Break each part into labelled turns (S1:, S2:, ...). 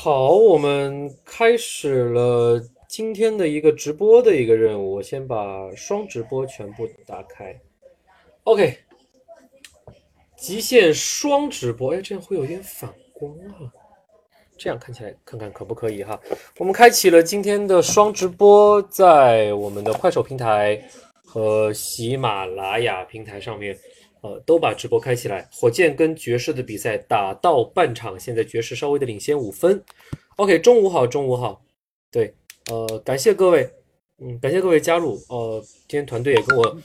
S1: 好，我们开始了今天的一个直播的一个任务。我先把双直播全部打开。OK，极限双直播，哎，这样会有点反光啊。这样看起来，看看可不可以哈？我们开启了今天的双直播，在我们的快手平台和喜马拉雅平台上面。呃，都把直播开起来。火箭跟爵士的比赛打到半场，现在爵士稍微的领先五分。OK，中午好，中午好。对，呃，感谢各位，嗯，感谢各位加入。呃，今天团队也跟我，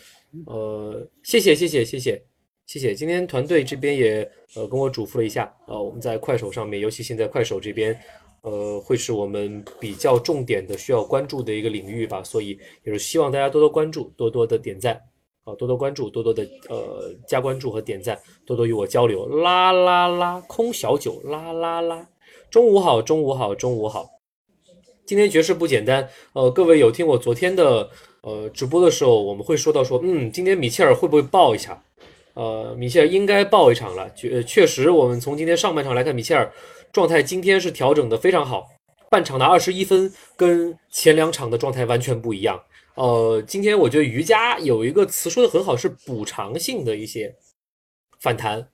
S1: 呃，谢谢，谢谢，谢谢，谢谢。今天团队这边也呃跟我嘱咐了一下，呃，我们在快手上面，尤其现在快手这边，呃，会是我们比较重点的需要关注的一个领域吧，所以也是希望大家多多关注，多多的点赞。好，多多关注，多多的呃加关注和点赞，多多与我交流。啦啦啦，空小九，啦啦啦。中午好，中午好，中午好。今天爵士不简单，呃，各位有听我昨天的呃直播的时候，我们会说到说，嗯，今天米切尔会不会爆一下？呃，米切尔应该爆一场了。确确实，我们从今天上半场来看，米切尔状态今天是调整的非常好，半场的二十一分跟前两场的状态完全不一样。呃，今天我觉得瑜伽有一个词说的很好，是补偿性的一些反弹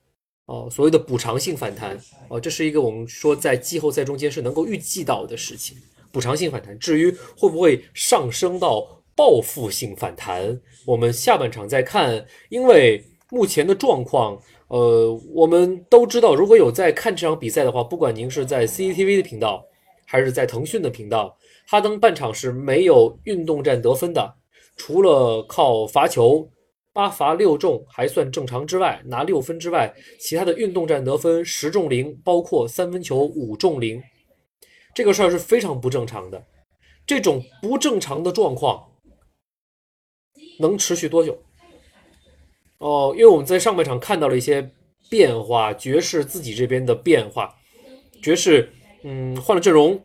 S1: 哦，所谓的补偿性反弹哦，这是一个我们说在季后赛中间是能够预计到的事情，补偿性反弹。至于会不会上升到报复性反弹，我们下半场再看。因为目前的状况，呃，我们都知道，如果有在看这场比赛的话，不管您是在 CCTV 的频道还是在腾讯的频道。哈登半场是没有运动战得分的，除了靠罚球八罚六中还算正常之外，拿六分之外，其他的运动战得分十中零，包括三分球五中零，这个事儿是非常不正常的。这种不正常的状况能持续多久？哦，因为我们在上半场看到了一些变化，爵士自己这边的变化，爵士嗯换了阵容。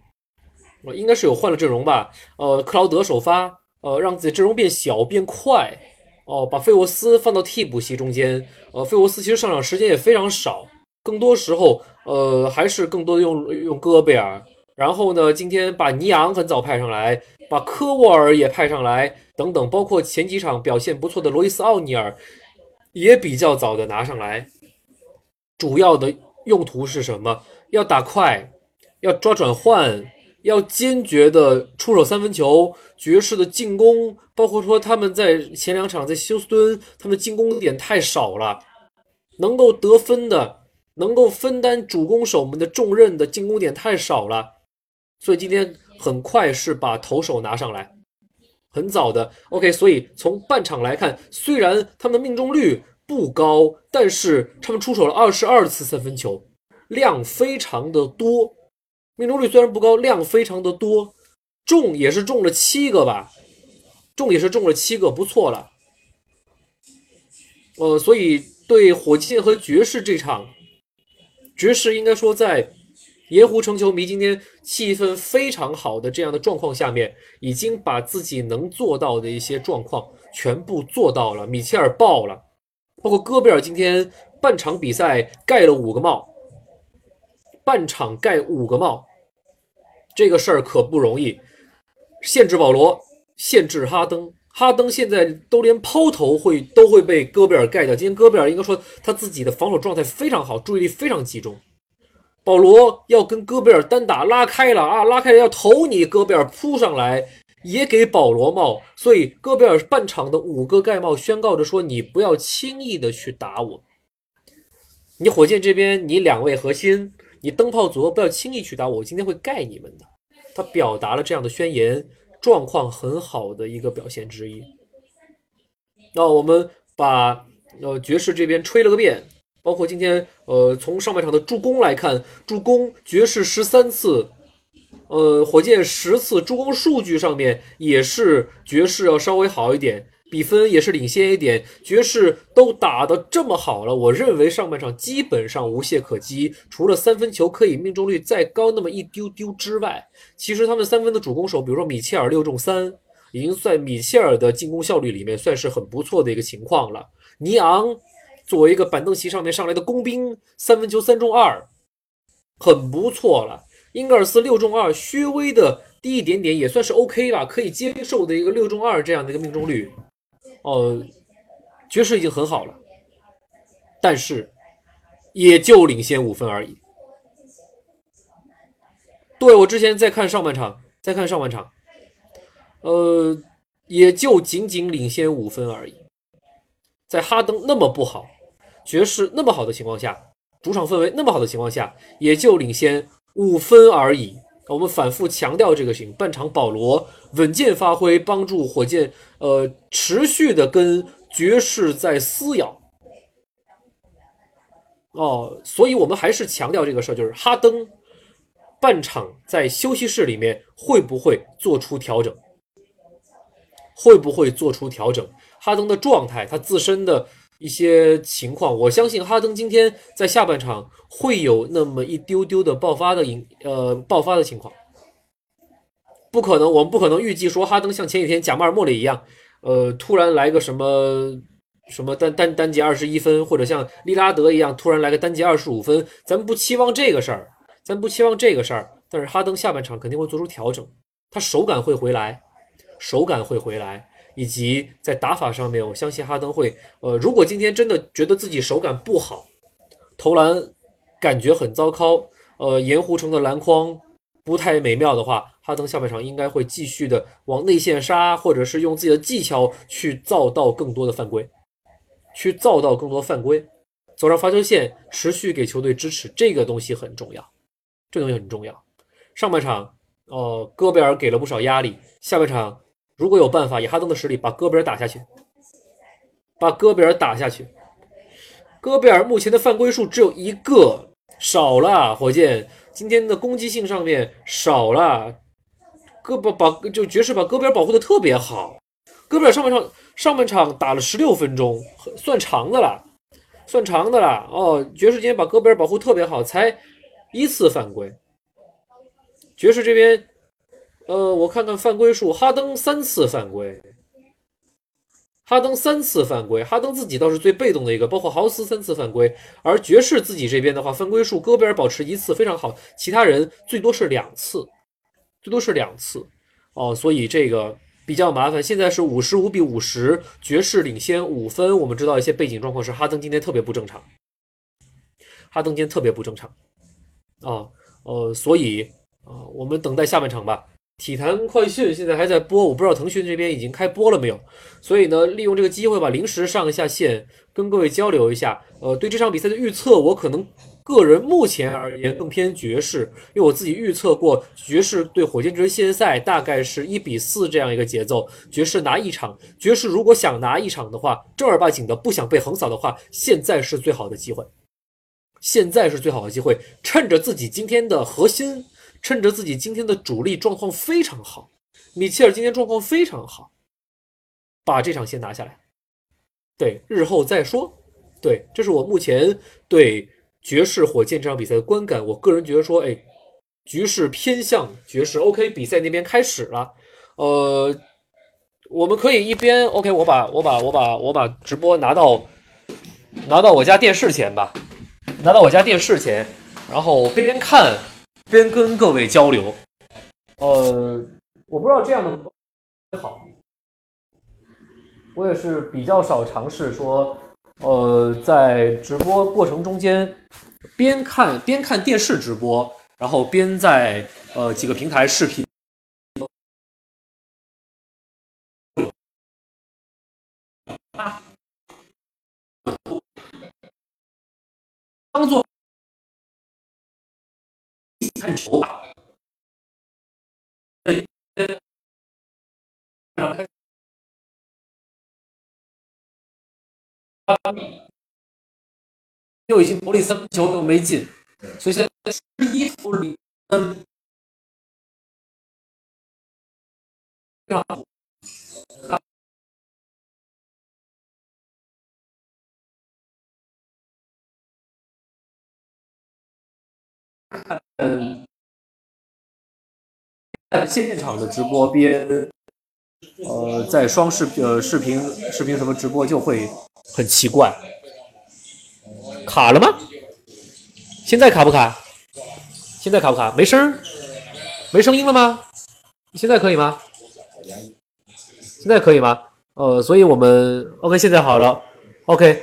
S1: 应该是有换了阵容吧？呃，克劳德首发，呃，让自己阵容变小变快，哦，把费沃斯放到替补席中间。呃，费沃斯其实上场时间也非常少，更多时候，呃，还是更多的用用戈贝尔。然后呢，今天把尼昂很早派上来，把科沃尔也派上来，等等，包括前几场表现不错的罗伊斯奥尼尔也比较早的拿上来。主要的用途是什么？要打快，要抓转换。要坚决的出手三分球，爵士的进攻，包括说他们在前两场在休斯敦，他们进攻点太少了，能够得分的，能够分担主攻手们的重任的进攻点太少了，所以今天很快是把投手拿上来，很早的，OK，所以从半场来看，虽然他们的命中率不高，但是他们出手了二十二次三分球，量非常的多。命中率虽然不高，量非常的多，中也是中了七个吧，中也是中了七个，不错了。呃，所以对火箭和爵士这场，爵士应该说在盐湖城球迷今天气氛非常好的这样的状况下面，已经把自己能做到的一些状况全部做到了。米切尔爆了，包括戈贝尔今天半场比赛盖了五个帽。半场盖五个帽，这个事儿可不容易。限制保罗，限制哈登，哈登现在都连抛投会都会被戈贝尔盖掉。今天戈贝尔应该说他自己的防守状态非常好，注意力非常集中。保罗要跟戈贝尔单打，拉开了啊，拉开了要投你，戈贝尔扑上来也给保罗帽，所以戈贝尔半场的五个盖帽宣告着说：你不要轻易的去打我。你火箭这边，你两位核心。你灯泡组合不要轻易去打我，我今天会盖你们的。他表达了这样的宣言，状况很好的一个表现之一。那我们把呃爵士这边吹了个遍，包括今天呃从上半场的助攻来看，助攻爵士十三次，呃火箭十次，助攻数据上面也是爵士要稍微好一点。比分也是领先一点，爵士都打得这么好了，我认为上半场基本上无懈可击，除了三分球可以命中率再高那么一丢丢之外，其实他们三分的主攻手，比如说米切尔六中三，已经算米切尔的进攻效率里面算是很不错的一个情况了。尼昂作为一个板凳席上面上来的工兵，三分球三中二，很不错了。英格尔斯六中二，稍微的低一点点，也算是 OK 吧，可以接受的一个六中二这样的一个命中率。哦，爵士已经很好了，但是也就领先五分而已。对我之前在看上半场，在看上半场，呃，也就仅仅领先五分而已。在哈登那么不好，爵士那么好的情况下，主场氛围那么好的情况下，也就领先五分而已。我们反复强调这个事情。半场保罗稳健发挥，帮助火箭呃持续的跟爵士在撕咬。哦，所以我们还是强调这个事儿，就是哈登半场在休息室里面会不会做出调整？会不会做出调整？哈登的状态，他自身的一些情况，我相信哈登今天在下半场会有那么一丢丢的爆发的影，呃，爆发的情况。不可能，我们不可能预计说哈登像前几天贾马尔莫里一样，呃，突然来个什么什么单单单节二十一分，或者像利拉德一样突然来个单节二十五分，咱们不期望这个事儿，咱不期望这个事儿。但是哈登下半场肯定会做出调整，他手感会回来，手感会回来。以及在打法上面，我相信哈登会，呃，如果今天真的觉得自己手感不好，投篮感觉很糟糕，呃，盐湖城的篮筐不太美妙的话，哈登下半场应该会继续的往内线杀，或者是用自己的技巧去造到更多的犯规，去造到更多犯规，走上罚球线，持续给球队支持，这个东西很重要，这东西很重要。上半场，呃，戈贝尔给了不少压力，下半场。如果有办法以哈登的实力把戈贝尔打下去，把戈贝尔打下去。戈贝尔目前的犯规数只有一个，少了。火箭今天的攻击性上面少了。戈把把就爵士把戈贝尔保护的特别好。戈贝尔上半场上半场打了十六分钟，算长的了，算长的了。哦，爵士今天把戈贝尔保护特别好，才一次犯规。爵士这边。呃，我看看犯规数，哈登三次犯规，哈登三次犯规，哈登自己倒是最被动的一个，包括豪斯三次犯规，而爵士自己这边的话，犯规数戈贝尔保持一次非常好，其他人最多是两次，最多是两次，哦，所以这个比较麻烦。现在是五十五比五十，爵士领先五分。我们知道一些背景状况是哈登今天特别不正常，哈登今天特别不正常，啊，呃，所以啊，我们等待下半场吧。体坛快讯现在还在播，我不知道腾讯这边已经开播了没有。所以呢，利用这个机会吧，临时上一下线，跟各位交流一下。呃，对这场比赛的预测，我可能个人目前而言更偏爵士，因为我自己预测过爵士对火箭这系列赛大概是一比四这样一个节奏，爵士拿一场。爵士如果想拿一场的话，正儿八经的不想被横扫的话，现在是最好的机会，现在是最好的机会，趁着自己今天的核心。趁着自己今天的主力状况非常好，米切尔今天状况非常好，把这场先拿下来。对，日后再说。对，这是我目前对爵士火箭这场比赛的观感。我个人觉得说，哎，局势偏向爵士。OK，比赛那边开始了。呃，我们可以一边 OK，我把我把我把我把直播拿到拿到我家电视前吧，拿到我家电视前，然后边边看。边跟各位交流，呃，我不知道这样的好，我也是比较少尝试说，呃，在直播过程中间边看边看电视直播，然后边在呃几个平台视频，当做。看球吧。又已经投了三分球都没进，所以现在十一投里嗯。嗯，在现场的直播边，呃，在双视呃视频视频什么直播就会很奇怪，卡了吗？现在卡不卡？现在卡不卡？没声儿，没声音了吗？现在可以吗？现在可以吗？呃，所以我们 OK，现在好了，OK，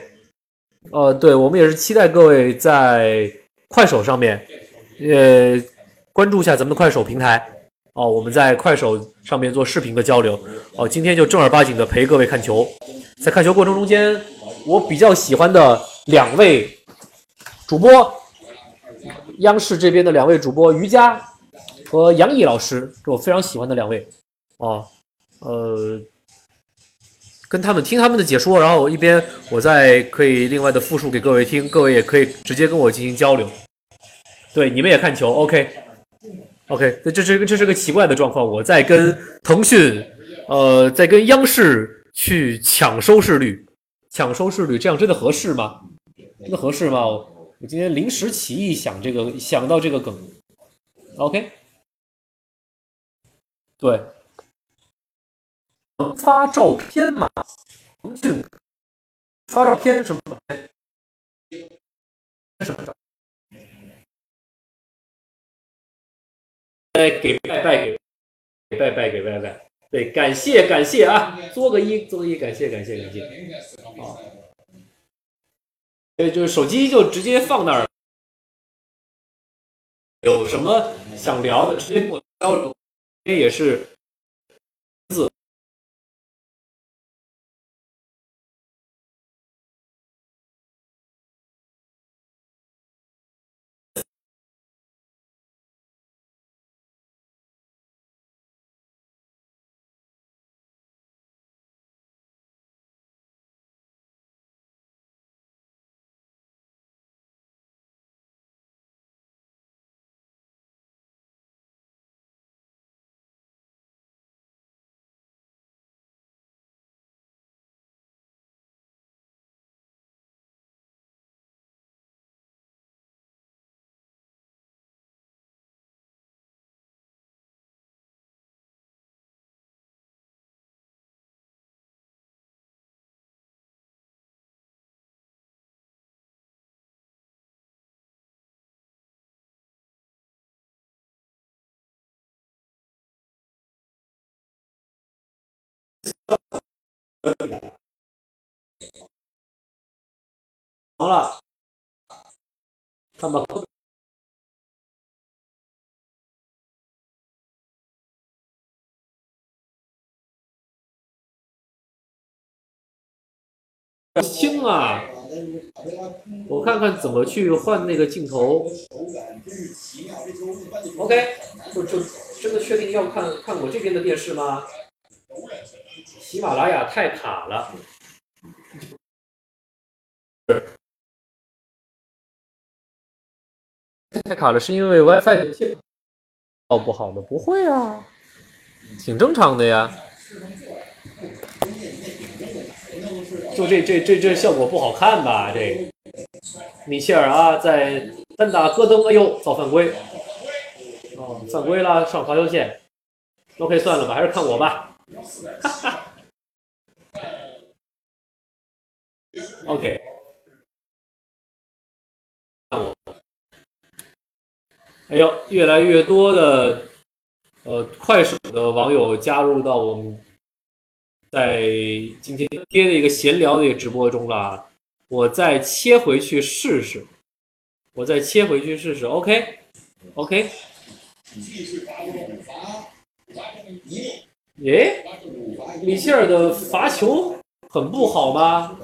S1: 呃，对我们也是期待各位在快手上面，呃，关注一下咱们的快手平台哦，我们在快手上面做视频的交流哦。今天就正儿八经的陪各位看球，在看球过程中间，我比较喜欢的两位主播，央视这边的两位主播于佳和杨毅老师，是我非常喜欢的两位哦，呃。跟他们听他们的解说，然后一边我再可以另外的复述给各位听，各位也可以直接跟我进行交流。对，你们也看球，OK OK，这这是这是个奇怪的状况，我在跟腾讯，呃，在跟央视去抢收视率，抢收视率，这样真的合适吗？真的合适吗？我今天临时起意想这个，想到这个梗，OK，对。发照片吗？腾讯发照片什么？什么照照？哎，给拜拜，给拜拜，给拜拜。对，感谢感谢啊！作个揖，作个揖，感谢感谢感谢。啊，对，就是手机就直接放那儿，有什么想聊的直接跟我交流，这也是。好了，看吧。轻啊！我看看怎么去换那个镜头。OK，就就真的确定要看看我这边的电视吗？喜马拉雅太卡了，太卡了，是因为 WiFi 信号不好吗？不会啊，挺正常的呀。就这这这这效果不好看吧？这米切尔啊，在单打戈登，哎呦，造犯规，哦，犯规了，上罚球线。OK，算了吧，还是看我吧。哈哈。OK，哎呦，越来越多的呃快手的网友加入到我们在今天贴的一个闲聊的一个直播中了。我再切回去试试，我再切回去试试。OK，OK。耶，米切尔的罚球很不好吗？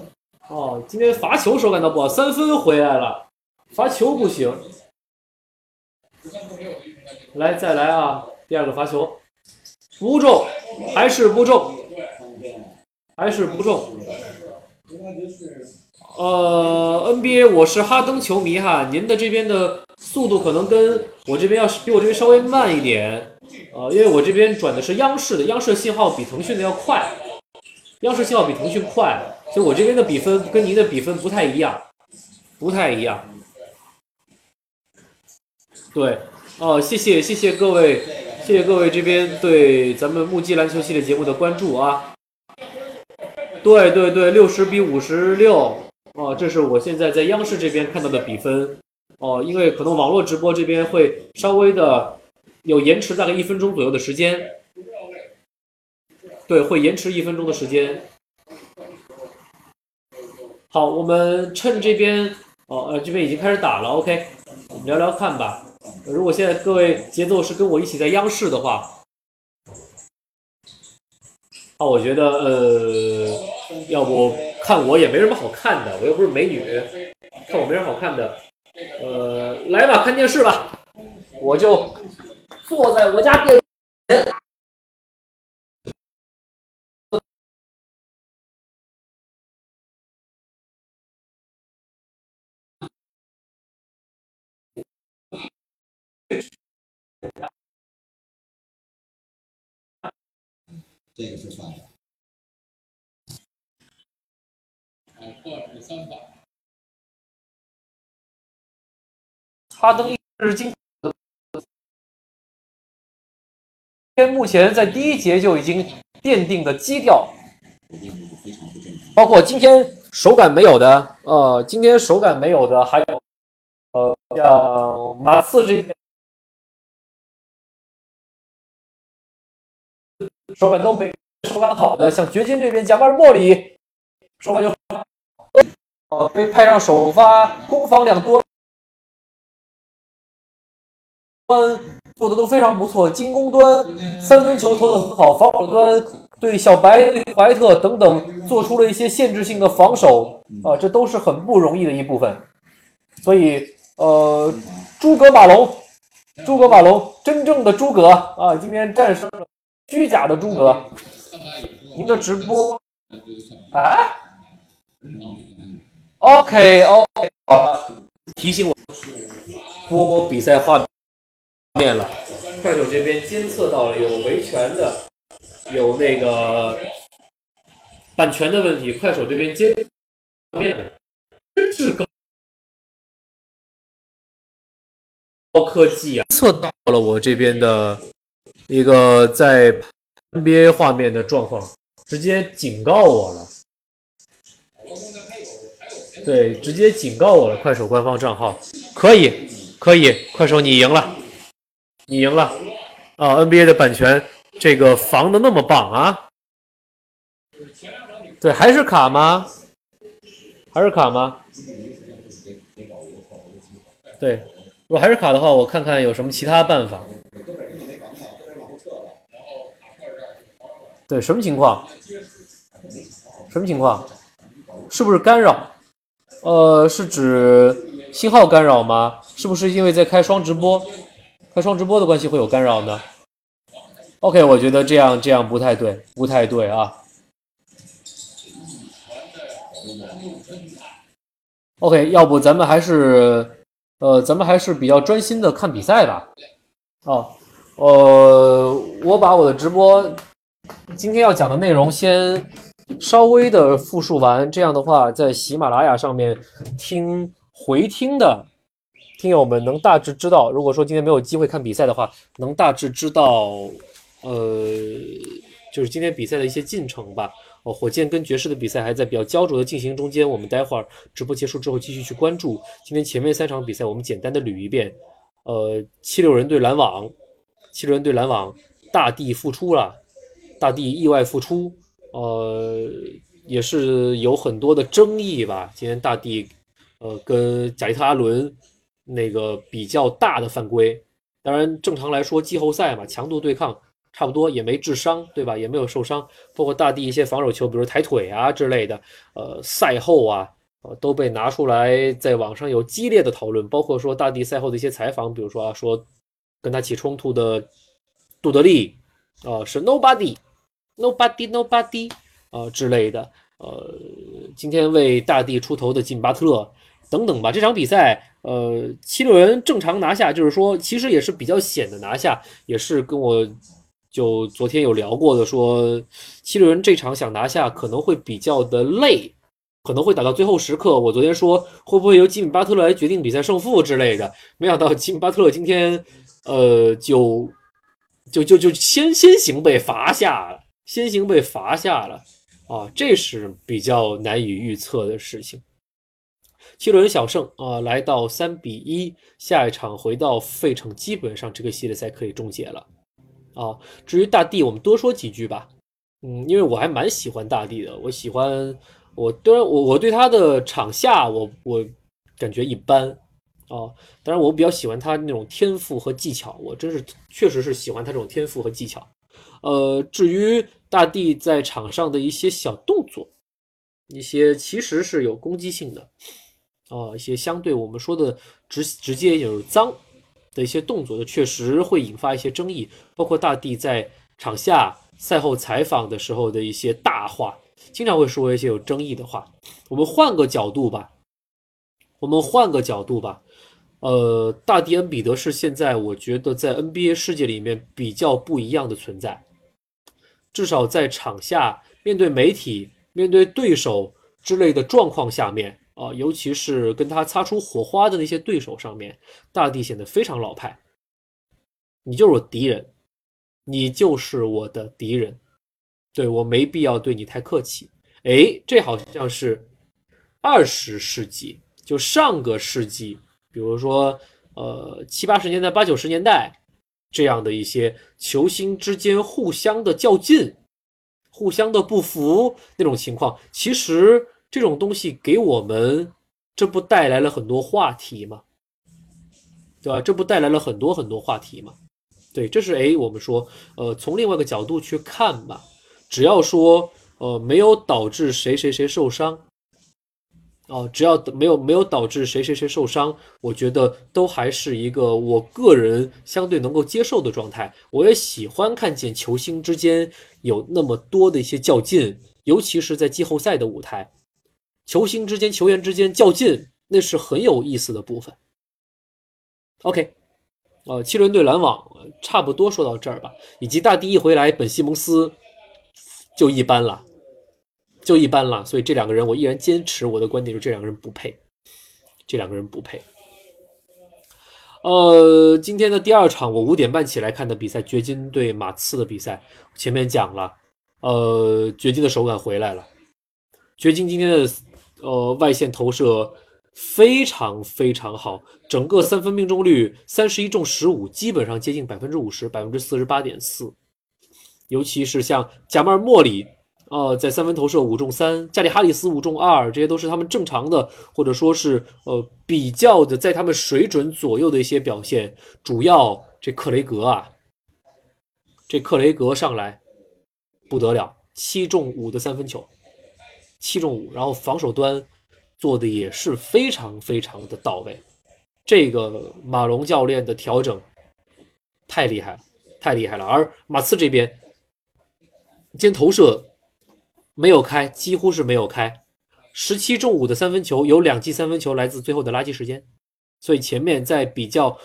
S1: 哦，今天罚球手感到不好，三分回来了，罚球不行。来，再来啊！第二个罚球，不中，还是不中，还是不中。呃，NBA，我是哈登球迷哈，您的这边的速度可能跟我这边要比我这边稍微慢一点，呃，因为我这边转的是央视的，央视信号比腾讯的要快，央视信号比腾讯快。所以我这边的比分跟您的比分不太一样，不太一样。对，哦，谢谢谢谢各位，谢谢各位这边对咱们目击篮球系列节目的关注啊。对对对，六十比五十六，哦，这是我现在在央视这边看到的比分。哦，因为可能网络直播这边会稍微的有延迟，大概一分钟左右的时间。对，会延迟一分钟的时间。好，我们趁这边哦，呃，这边已经开始打了，OK，我们聊聊看吧。如果现在各位节奏是跟我一起在央视的话，啊，我觉得呃，要不看我也没什么好看的，我又不是美女，看我没什么好看的，呃，来吧，看电视吧，我就坐在我家电前。
S2: 这个是算的。
S1: 哈登日今天目前在第一节就已经奠定的基调，包括今天手感没有的，呃，今天手感没有的还有，呃，像马刺这边。手感都没手感好的，像掘金这边贾马尔莫里手感就呃被派上首发，攻防两端端做的都非常不错，进攻端三分球投的很好，防守端对小白、怀特等等做出了一些限制性的防守啊，这都是很不容易的一部分。所以呃，诸葛马龙，诸葛马龙，真正的诸葛啊，今天战胜了。虚假的诸葛，您的直播啊？OK OK，好，提醒我播播比赛画面了。快手这边监测到了有维权的，有那个版权的问题。快手这边监面真是高高科技啊！测到了我这边的。一个在 NBA 画面的状况，直接警告我了。对，直接警告我了。快手官方账号，可以，可以。快手你赢了，你赢了。啊，NBA 的版权这个防的那么棒啊！对，还是卡吗？还是卡吗？对，如果还是卡的话，我看看有什么其他办法。对，什么情况？什么情况？是不是干扰？呃，是指信号干扰吗？是不是因为在开双直播，开双直播的关系会有干扰呢？OK，我觉得这样这样不太对，不太对啊。OK，要不咱们还是，呃，咱们还是比较专心的看比赛吧。哦，呃，我把我的直播。今天要讲的内容先稍微的复述完，这样的话，在喜马拉雅上面听回听的听友们能大致知道，如果说今天没有机会看比赛的话，能大致知道，呃，就是今天比赛的一些进程吧。哦，火箭跟爵士的比赛还在比较焦灼的进行中间，我们待会儿直播结束之后继续去关注今天前面三场比赛，我们简单的捋一遍。呃，七六人对篮网，七六人对篮网，大地复出了。大地意外复出，呃，也是有很多的争议吧。今天大地，呃，跟贾利特·阿伦那个比较大的犯规。当然，正常来说，季后赛嘛，强度对抗差不多，也没致伤，对吧？也没有受伤。包括大地一些防守球，比如抬腿啊之类的，呃，赛后啊，呃，都被拿出来在网上有激烈的讨论。包括说大地赛后的一些采访，比如说啊，说跟他起冲突的杜德利，啊，是 nobody。Nobody, nobody，呃之类的，呃，今天为大地出头的金巴特勒等等吧。这场比赛，呃，七六人正常拿下，就是说其实也是比较险的拿下，也是跟我就昨天有聊过的，说七六人这场想拿下可能会比较的累，可能会打到最后时刻。我昨天说会不会由吉米巴特勒来决定比赛胜负之类的，没想到吉米巴特勒今天，呃，就就就就先先行被罚下了。先行被罚下了，啊，这是比较难以预测的事情。七轮小胜啊，来到三比一，下一场回到费城，基本上这个系列赛可以终结了啊。至于大帝，我们多说几句吧。嗯，因为我还蛮喜欢大帝的，我喜欢我当然我我对他的场下我我感觉一般啊，当然我比较喜欢他那种天赋和技巧，我真是确实是喜欢他这种天赋和技巧。呃，至于大帝在场上的一些小动作，一些其实是有攻击性的啊，一些相对我们说的直直接有脏的一些动作的，确实会引发一些争议，包括大帝在场下。赛后采访的时候的一些大话，经常会说一些有争议的话。我们换个角度吧，我们换个角度吧。呃，大帝恩比德是现在我觉得在 NBA 世界里面比较不一样的存在，至少在场下面对媒体、面对对手之类的状况下面啊，尤其是跟他擦出火花的那些对手上面，大帝显得非常老派。你就是我敌人。你就是我的敌人，对我没必要对你太客气。哎，这好像是二十世纪，就上个世纪，比如说呃七八十年代、八九十年代这样的一些球星之间互相的较劲、互相的不服那种情况。其实这种东西给我们这不带来了很多话题吗？对吧？这不带来了很多很多话题吗？对，这是哎，我们说，呃，从另外一个角度去看吧，只要说，呃，没有导致谁谁谁受伤，哦，只要没有没有导致谁谁谁受伤，我觉得都还是一个我个人相对能够接受的状态。我也喜欢看见球星之间有那么多的一些较劲，尤其是在季后赛的舞台，球星之间、球员之间较劲，那是很有意思的部分。OK。呃，七轮对篮网差不多说到这儿吧，以及大帝一回来，本西蒙斯就一般了，就一般了。所以这两个人，我依然坚持我的观点，就是这两个人不配，这两个人不配。呃，今天的第二场，我五点半起来看的比赛，掘金对马刺的比赛，前面讲了，呃，掘金的手感回来了，掘金今天的呃外线投射。非常非常好，整个三分命中率三十一中十五，基本上接近百分之五十，百分之四十八点四。尤其是像贾马尔·莫里，呃，在三分投射五中三，加里·哈里斯五中二，这些都是他们正常的，或者说是呃比较的，在他们水准左右的一些表现。主要这克雷格啊，这克雷格上来不得了，七中五的三分球，七中五，然后防守端。做的也是非常非常的到位，这个马龙教练的调整太厉害了，太厉害了。而马刺这边，今天投射没有开，几乎是没有开，十七中五的三分球，有两记三分球来自最后的垃圾时间，所以前面在比较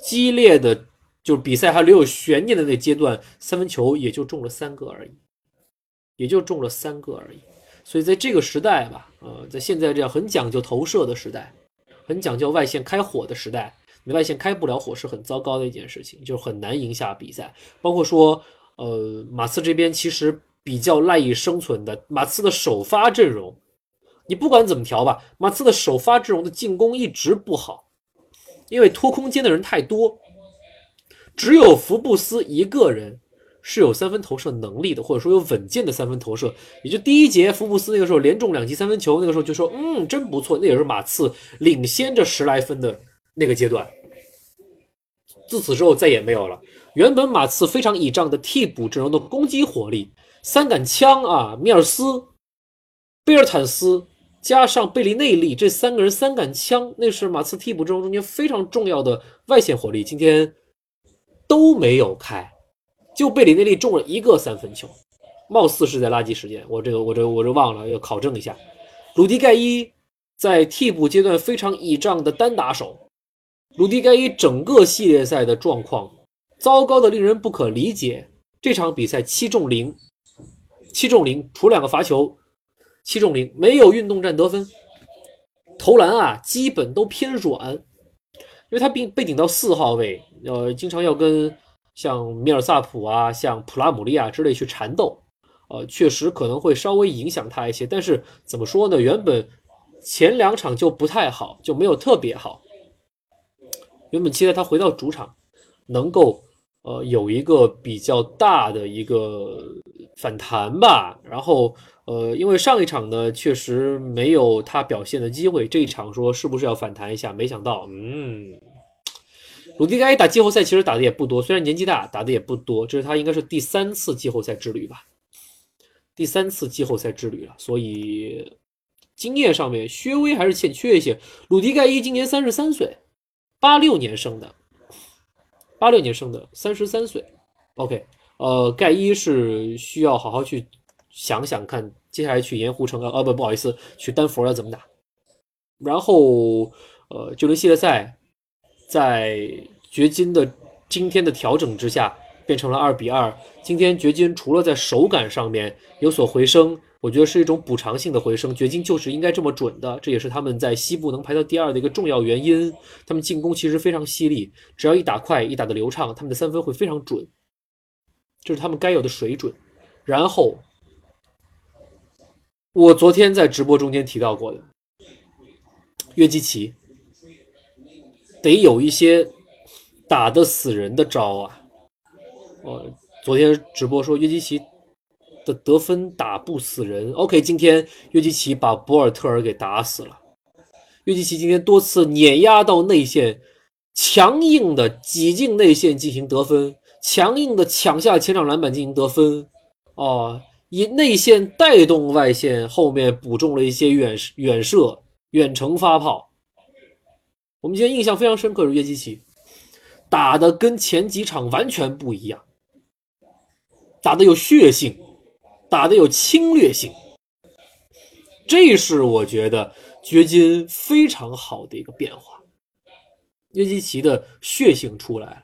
S1: 激烈的，就是比赛还留有悬念的那阶段，三分球也就中了三个而已，也就中了三个而已。所以在这个时代吧，呃，在现在这样很讲究投射的时代，很讲究外线开火的时代，你外线开不了火是很糟糕的一件事情，就很难赢下比赛。包括说，呃，马刺这边其实比较赖以生存的，马刺的首发阵容，你不管怎么调吧，马刺的首发阵容的进攻一直不好，因为拖空间的人太多，只有福布斯一个人。是有三分投射能力的，或者说有稳健的三分投射。也就第一节，福布斯那个时候连中两记三分球，那个时候就说：“嗯，真不错。”那也是马刺领先着十来分的那个阶段。自此之后再也没有了。原本马刺非常倚仗的替补阵容的攻击火力，三杆枪啊，米尔斯、贝尔坦斯加上贝利内利这三个人三杆枪，那是马刺替补阵容中间非常重要的外线火力，今天都没有开。就贝里内利中了一个三分球，貌似是在垃圾时间。我这个我这我这忘了要考证一下。鲁迪盖伊在替补阶段非常倚仗的单打手，鲁迪盖伊整个系列赛的状况糟糕的令人不可理解。这场比赛七中零，七中零，除两个罚球，七中零，没有运动战得分，投篮啊基本都偏软，因为他被被顶到四号位，呃，经常要跟。像米尔萨普啊，像普拉姆利亚之类去缠斗，呃，确实可能会稍微影响他一些。但是怎么说呢？原本前两场就不太好，就没有特别好。原本期待他回到主场能够呃有一个比较大的一个反弹吧，然后呃因为上一场呢确实没有他表现的机会，这一场说是不是要反弹一下？没想到，嗯，鲁迪该打季后赛其实打的也不多，虽然年纪大，打的也不多，这是他应该是第三次季后赛之旅吧，第三次季后赛之旅了，所以经验上面薛微还是欠缺一些。鲁迪盖伊今年三十三岁。八六年生的，八六年生的，三十三岁。OK，呃，盖伊是需要好好去想想看，接下来去盐湖城啊，呃不，不好意思，去丹佛要怎么打。然后，呃，这轮系列赛在掘金的今天的调整之下，变成了二比二。今天掘金除了在手感上面有所回升。我觉得是一种补偿性的回升，掘金就是应该这么准的，这也是他们在西部能排到第二的一个重要原因。他们进攻其实非常犀利，只要一打快，一打的流畅，他们的三分会非常准，这是他们该有的水准。然后，我昨天在直播中间提到过的，约基奇得有一些打得死人的招啊！我昨天直播说约基奇。的得分打不死人。OK，今天约基奇把博尔特尔给打死了。约基奇今天多次碾压到内线，强硬的挤进内线进行得分，强硬的抢下前场篮板进行得分。哦，以内线带动外线，后面补中了一些远远射、远程发炮。我们今天印象非常深刻是约基奇打的跟前几场完全不一样，打的有血性。打的有侵略性，这是我觉得掘金非常好的一个变化。约基奇的血性出来了，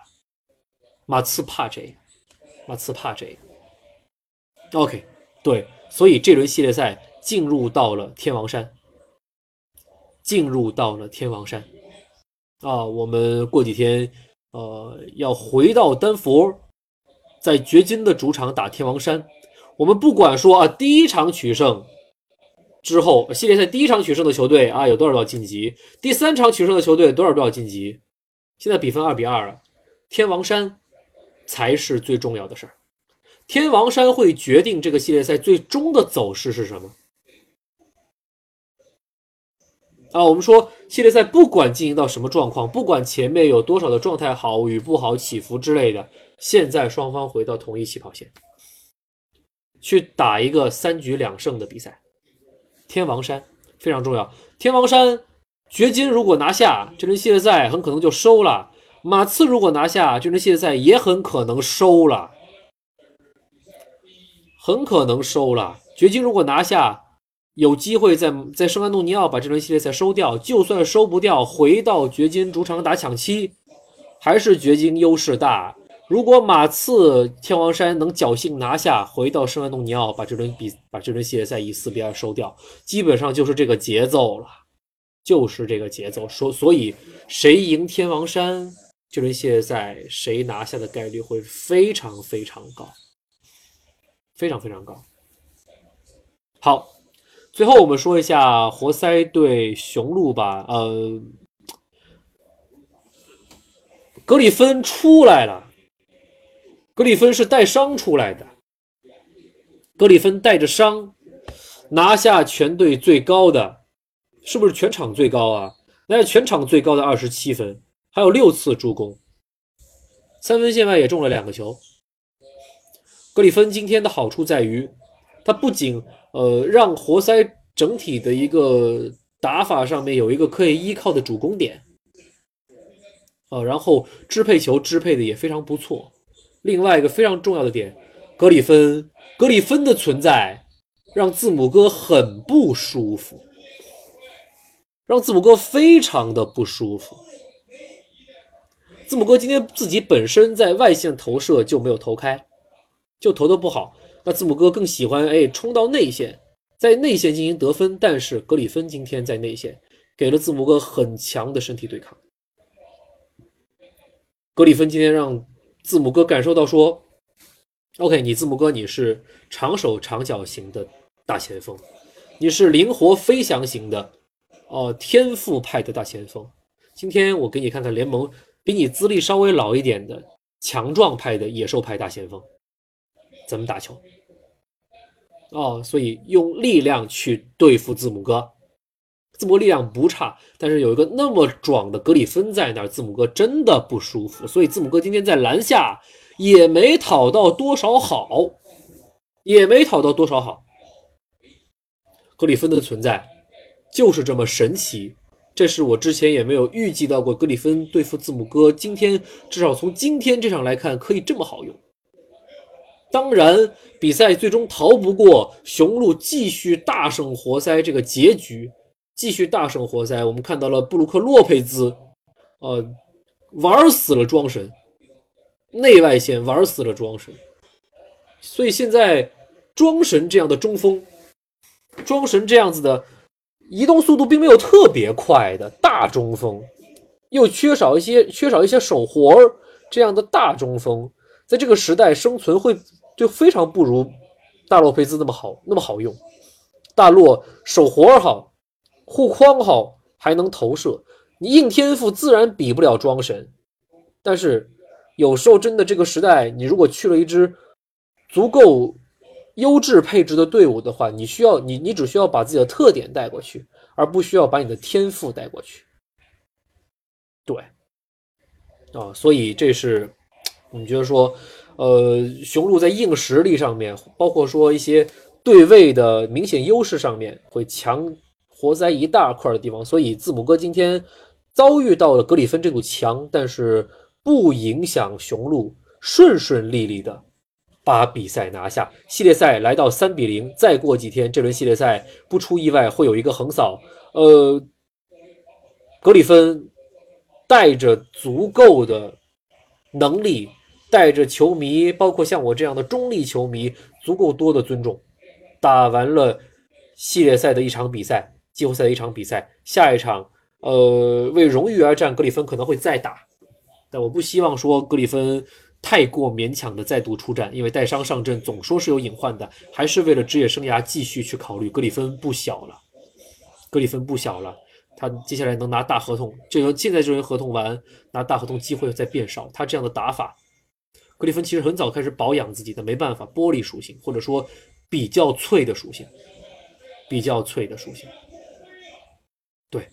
S1: 马刺怕这个，马刺怕这个。OK，对，所以这轮系列赛进入到了天王山，进入到了天王山啊！我们过几天呃要回到丹佛，在掘金的主场打天王山。我们不管说啊，第一场取胜之后，系列赛第一场取胜的球队啊，有多少多少晋级？第三场取胜的球队多少多少晋级？现在比分二比二了，天王山才是最重要的事儿。天王山会决定这个系列赛最终的走势是什么？啊，我们说系列赛不管进行到什么状况，不管前面有多少的状态好与不好起伏之类的，现在双方回到同一起跑线。去打一个三局两胜的比赛，天王山非常重要。天王山掘金如果拿下这轮系列赛，很可能就收了；马刺如果拿下这轮系列赛，也很可能收了，很可能收了。掘金如果拿下，有机会在在圣安东尼奥把这轮系列赛收掉。就算收不掉，回到掘金主场打抢七，还是掘金优势大。如果马刺天王山能侥幸拿下，回到圣安东尼奥把这轮比把这轮系列赛以四比二收掉，基本上就是这个节奏了，就是这个节奏。说所以谁赢天王山这轮系列赛，谁拿下的概率会非常非常高，非常非常高。好，最后我们说一下活塞对雄鹿吧。呃，格里芬出来了。格里芬是带伤出来的，格里芬带着伤拿下全队最高的，是不是全场最高啊？那是全场最高的二十七分，还有六次助攻，三分线外也中了两个球。格里芬今天的好处在于，他不仅呃让活塞整体的一个打法上面有一个可以依靠的主攻点，呃，然后支配球支配的也非常不错。另外一个非常重要的点，格里芬，格里芬的存在让字母哥很不舒服，让字母哥非常的不舒服。字母哥今天自己本身在外线投射就没有投开，就投的不好。那字母哥更喜欢哎冲到内线，在内线进行得分。但是格里芬今天在内线给了字母哥很强的身体对抗。格里芬今天让。字母哥感受到说：“OK，你字母哥，你是长手长脚型的大前锋，你是灵活飞翔型的哦，天赋派的大前锋。今天我给你看看联盟比你资历稍微老一点的强壮派的野兽派大前锋怎么打球。哦，所以用力量去对付字母哥，字母哥力量不差，但是有一个那么壮的格里芬在那儿，字母哥真的不舒服。所以字母哥今天在篮下也没讨到多少好，也没讨到多少好。格里芬的存在就是这么神奇，这是我之前也没有预计到过。格里芬对付字母哥，今天至少从今天这场来看，可以这么好用。当然，比赛最终逃不过雄鹿继续大胜活塞这个结局，继续大胜活塞。我们看到了布鲁克洛佩兹，呃，玩死了庄神，内外线玩死了庄神。所以现在庄神这样的中锋。庄神这样子的移动速度并没有特别快的大中锋，又缺少一些缺少一些手活儿这样的大中锋，在这个时代生存会就非常不如大洛佩兹那么好那么好用。大洛手活好，护框好，还能投射，你硬天赋自然比不了庄神。但是有时候真的这个时代，你如果去了一支足够。优质配置的队伍的话，你需要你你只需要把自己的特点带过去，而不需要把你的天赋带过去。对，啊，所以这是我们觉得说，呃，雄鹿在硬实力上面，包括说一些对位的明显优势上面，会强活塞一大块的地方。所以字母哥今天遭遇到了格里芬这堵墙，但是不影响雄鹿顺顺利利的。把比赛拿下，系列赛来到三比零。再过几天，这轮系列赛不出意外会有一个横扫。呃，格里芬带着足够的能力，带着球迷，包括像我这样的中立球迷，足够多的尊重，打完了系列赛的一场比赛，季后赛的一场比赛。下一场，呃，为荣誉而战，格里芬可能会再打，但我不希望说格里芬。太过勉强的再度出战，因为带伤上阵总说是有隐患的，还是为了职业生涯继续去考虑。格里芬不小了，格里芬不小了，他接下来能拿大合同，这个现在这轮合同完拿大合同机会在变少。他这样的打法，格里芬其实很早开始保养自己的，没办法，玻璃属性或者说比较脆的属性，比较脆的属性。对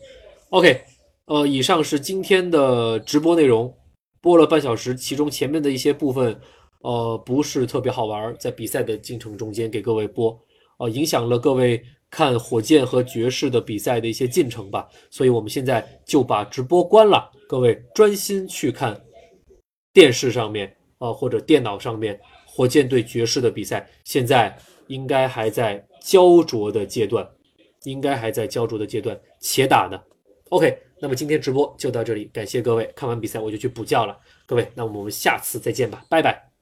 S1: ，OK，呃，以上是今天的直播内容。播了半小时，其中前面的一些部分，呃，不是特别好玩，在比赛的进程中间给各位播，呃，影响了各位看火箭和爵士的比赛的一些进程吧。所以我们现在就把直播关了，各位专心去看电视上面，呃，或者电脑上面火箭对爵士的比赛。现在应该还在焦灼的阶段，应该还在焦灼的阶段，且打呢。OK。那么今天直播就到这里，感谢各位。看完比赛我就去补觉了，各位，那我们下次再见吧，拜拜。